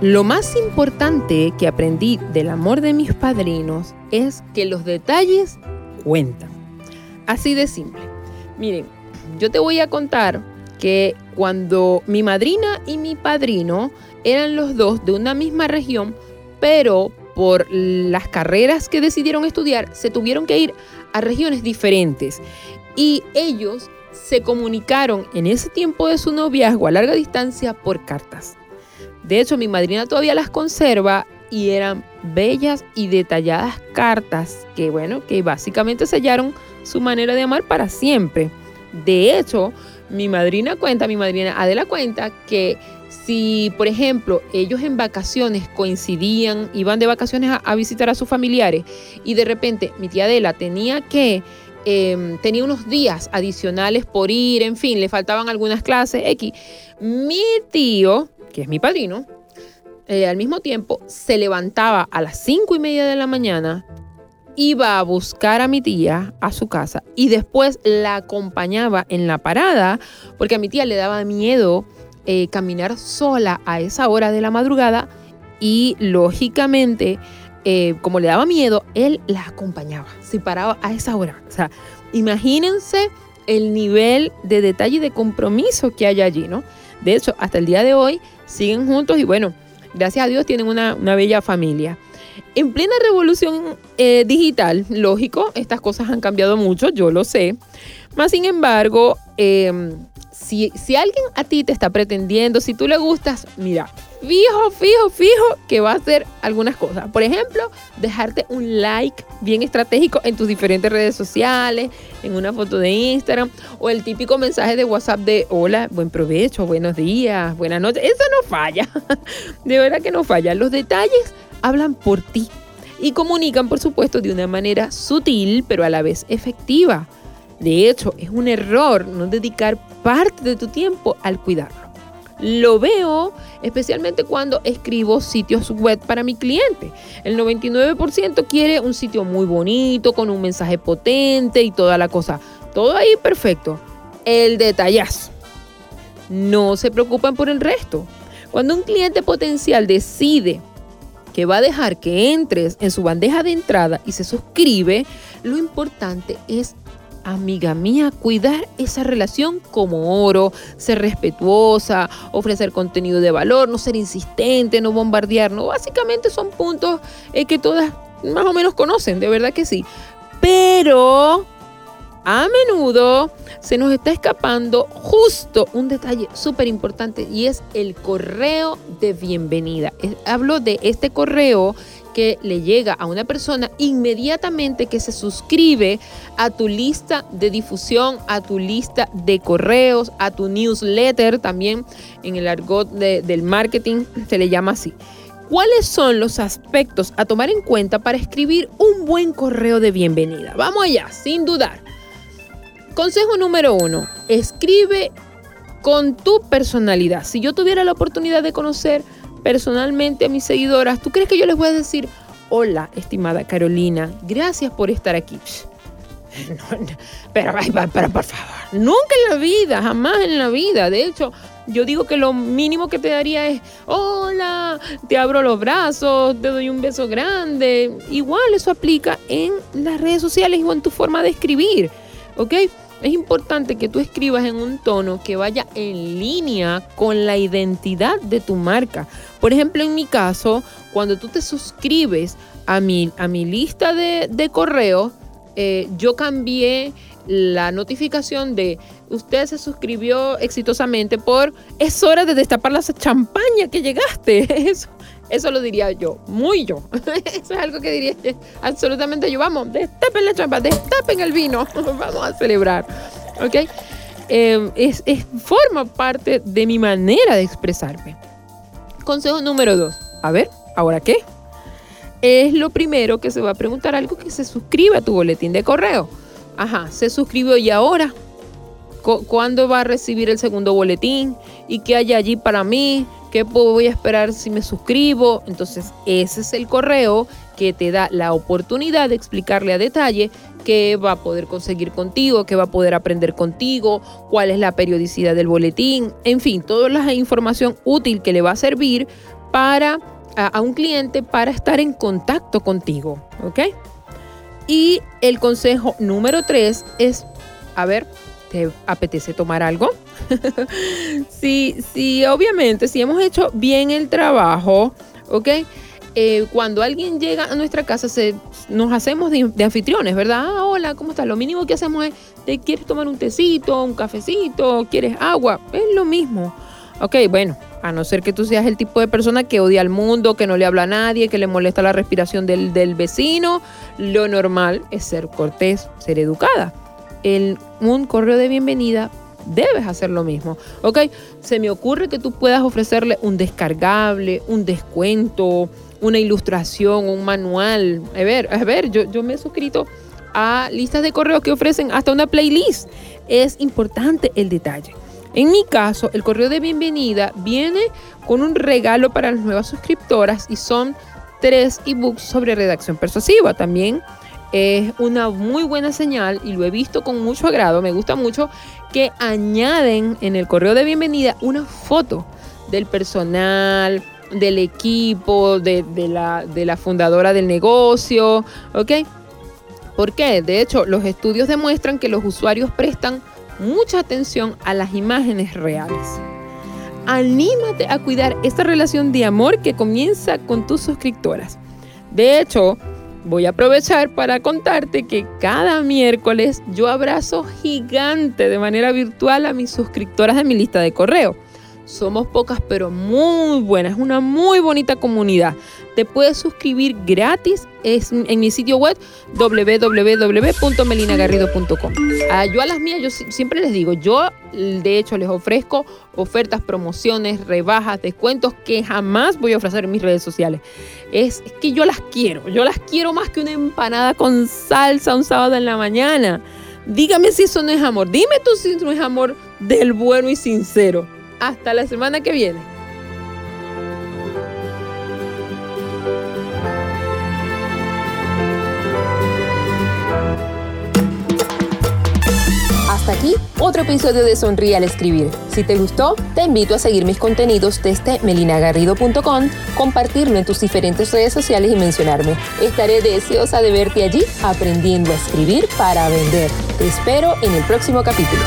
Lo más importante que aprendí del amor de mis padrinos es que los detalles cuentan. Así de simple. Miren, yo te voy a contar que cuando mi madrina y mi padrino eran los dos de una misma región, pero por las carreras que decidieron estudiar, se tuvieron que ir a regiones diferentes. Y ellos se comunicaron en ese tiempo de su noviazgo a larga distancia por cartas. De hecho, mi madrina todavía las conserva y eran bellas y detalladas cartas que, bueno, que básicamente sellaron su manera de amar para siempre. De hecho, mi madrina cuenta, mi madrina Adela cuenta que si, por ejemplo, ellos en vacaciones coincidían, iban de vacaciones a, visitar a sus familiares y de repente mi tía Adela tenía que, em, tenía unos días adicionales por ir, en fin, le faltaban algunas clases, X, mi tío que es mi padrino, eh, al mismo tiempo se levantaba a las cinco y media de la mañana, iba a buscar a mi tía a su casa y después la acompañaba en la parada porque a mi tía le daba miedo eh, caminar sola a esa hora de la madrugada y lógicamente, eh, como le daba miedo, él la acompañaba, se paraba a esa hora. O sea, imagínense el nivel de detalle y de compromiso que hay allí, ¿no? De hecho, hasta el día de hoy siguen juntos y bueno, gracias a Dios tienen una, bella familia. En plena revolución eh, digital, lógico, estas cosas han cambiado mucho, yo lo sé. Más sin embargo, em, si, alguien a ti te está pretendiendo, si tú le gustas, mira, fijo, fijo, fijo que va a hacer algunas cosas. Por ejemplo, dejarte un like bien estratégico en tus diferentes redes sociales, en una foto de Instagram o el típico mensaje de WhatsApp de hola, buen provecho, buenos días, buenas noches. Eso no falla. De verdad que no falla. Los detalles hablan por ti y comunican, por supuesto, de una manera sutil, pero a la vez efectiva. De hecho, es un error no dedicar parte de tu tiempo al cuidarlo. Lo veo especialmente cuando escribo sitios web para mi cliente. El 99% quiere un sitio muy bonito, con un mensaje potente y toda la cosa. Todo ahí perfecto. El detallazo. No se preocupan por el resto. Cuando un cliente potencial decide que va a dejar que entres en su bandeja de entrada y se suscribe, lo importante es amiga mía, cuidar esa relación como oro, ser respetuosa, ofrecer contenido de valor, no ser insistente, no bombardear, no, básicamente son puntos eh, que todas más o menos conocen, de verdad que sí. Pero a menudo se nos está escapando justo un detalle súper importante y es el correo de bienvenida. Hablo de este correo le llega a una persona inmediatamente que se suscribe a tu lista de difusión, a tu lista de correos, a tu newsletter, también en el argot del marketing se le llama así. ¿Cuáles son los aspectos a tomar en cuenta para escribir un buen correo de bienvenida? Vamos allá, sin dudar. Consejo número uno, escribe con tu personalidad. Si yo tuviera la oportunidad de conocer personalmente a mis seguidoras, ¿tú crees que yo les voy a decir, hola, estimada Carolina, gracias por estar aquí? pero, pero, por favor, nunca en la vida, jamás en la vida. De hecho, yo digo que lo mínimo que te daría es, hola, te abro los brazos, te doy un beso grande. Igual eso aplica en las redes sociales o en tu forma de escribir, ¿ok? Es importante que tú escribas en un tono que vaya en línea con la identidad de tu marca. Por ejemplo, en mi caso, cuando tú te suscribes a mi, a mi lista de, de correo, eh, yo cambié la notificación de usted se suscribió exitosamente por es hora de destapar la champaña que llegaste. eso lo diría yo, muy yo. Eso es algo que diría absolutamente yo. Vamos, destapen la champaña, destapen el vino, vamos a celebrar. ¿Ok? Em, es, forma parte de mi manera de expresarme. Consejo número dos. A ver, ¿ahora qué? es lo primero que se va a preguntar algo que se suscribe a tu boletín de correo. Ajá, se suscribió y ahora. ¿Cuándo va a recibir el segundo boletín? ¿Y qué hay allí para mí? ¿Qué voy a esperar si me suscribo? Entonces, ese es el correo que te da la oportunidad de explicarle a detalle qué va a poder conseguir contigo, qué va a poder aprender contigo, cuál es la periodicidad del boletín, en fin, toda la información útil que le va a servir para a, un cliente para estar en contacto contigo, ¿ok? Y el consejo número tres es, a ver, ¿te apetece tomar algo? sí, sí, obviamente, si hemos hecho bien el trabajo, ¿ok? Eh, cuando alguien llega a nuestra casa, nos hacemos de, anfitriones, ¿verdad? Ah, hola, ¿cómo estás? Lo mínimo que hacemos es, ¿te quieres tomar un tecito, un cafecito? ¿Quieres agua? Es lo mismo. Ok, bueno, a no ser que tú seas el tipo de persona que odia al mundo, que no le habla a nadie, que le molesta la respiración del, vecino, lo normal es ser cortés, ser educada. En un correo de bienvenida debes hacer lo mismo. Ok, se me ocurre que tú puedas ofrecerle un descargable, un descuento, una ilustración, un manual. A ver, a ver, yo, yo me he suscrito a listas de correos que ofrecen hasta una playlist. Es importante el detalle. En mi caso, el correo de bienvenida viene con un regalo para las nuevas suscriptoras y son tres ebooks sobre redacción persuasiva. También es una muy buena señal y lo he visto con mucho agrado, me gusta mucho que añaden en el correo de bienvenida una foto del personal, del equipo, de, la, de la fundadora del negocio, ¿ok? ¿Por qué? De hecho, los estudios demuestran que los usuarios prestan mucha atención a las imágenes reales. Anímate a cuidar esta relación de amor que comienza con tus suscriptoras. De hecho, voy a aprovechar para contarte que cada miércoles yo abrazo gigante de manera virtual a mis suscriptoras de mi lista de correo. Somos pocas pero muy buenas, es una muy bonita comunidad. Te puedes suscribir gratis en mi sitio web www.melinagarrido.com. Ah, yo a las mías, yo siempre les digo, yo de hecho les ofrezco ofertas, promociones, rebajas, descuentos que jamás voy a ofrecer en mis redes sociales. Es, es que yo las quiero, yo las quiero más que una empanada con salsa un sábado en la mañana. Dígame si eso no es amor. Dime tú si no es amor del bueno y sincero. Hasta la semana que viene. Hasta aquí otro episodio de Sonríe al Escribir. Si te gustó, te invito a seguir mis contenidos desde melinagarrido.com, compartirlo en tus diferentes redes sociales y mencionarme. Estaré deseosa de verte allí aprendiendo a escribir para vender. Te espero en el próximo capítulo.